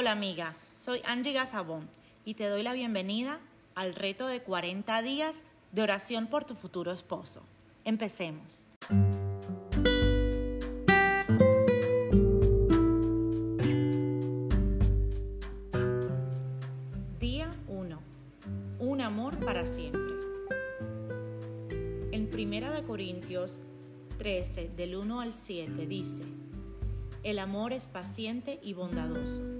Hola amiga, soy Angie Gazabón y te doy la bienvenida al reto de 40 días de oración por tu futuro esposo. Empecemos. Día 1. Un amor para siempre. En Primera de Corintios 13, del 1 al 7, dice, El amor es paciente y bondadoso.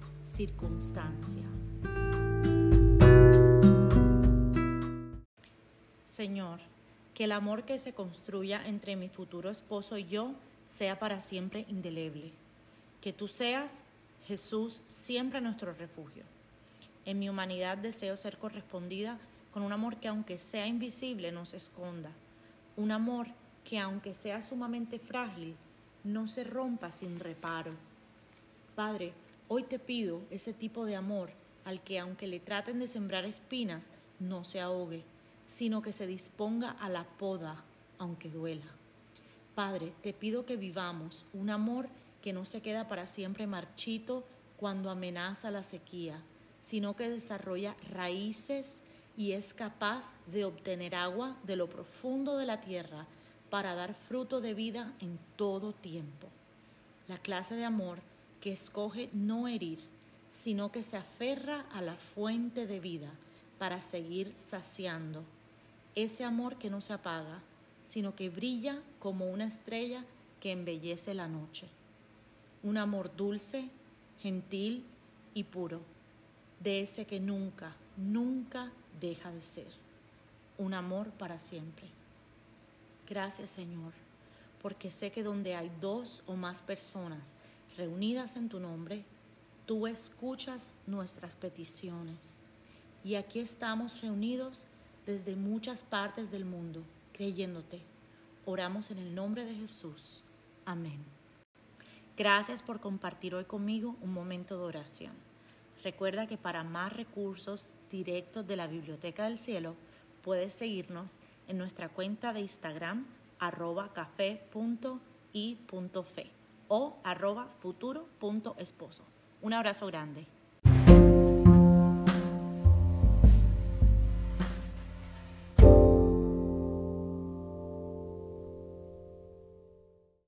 circunstancia. Señor, que el amor que se construya entre mi futuro esposo y yo sea para siempre indeleble. Que tú seas, Jesús, siempre nuestro refugio. En mi humanidad deseo ser correspondida con un amor que aunque sea invisible nos esconda. Un amor que aunque sea sumamente frágil, no se rompa sin reparo. Padre, hoy te pido ese tipo de amor al que aunque le traten de sembrar espinas, no se ahogue, sino que se disponga a la poda, aunque duela. Padre, te pido que vivamos un amor que no se queda para siempre marchito cuando amenaza la sequía, sino que desarrolla raíces y es capaz de obtener agua de lo profundo de la tierra para dar fruto de vida en todo tiempo. La clase de amor que escoge no herir, sino que se aferra a la fuente de vida para seguir saciando. Ese amor que no se apaga, sino que brilla como una estrella que embellece la noche. Un amor dulce, gentil y puro, de ese que nunca, nunca deja de ser. Un amor para siempre. Gracias Señor, porque sé que donde hay dos o más personas reunidas en tu nombre, tú escuchas nuestras peticiones. Y aquí estamos reunidos desde muchas partes del mundo, creyéndote. Oramos en el nombre de Jesús. Amén. Gracias por compartir hoy conmigo un momento de oración. Recuerda que para más recursos directos de la Biblioteca del Cielo, puedes seguirnos en nuestra cuenta de Instagram arroba café.i.fe o arroba futuro.esposo. Un abrazo grande.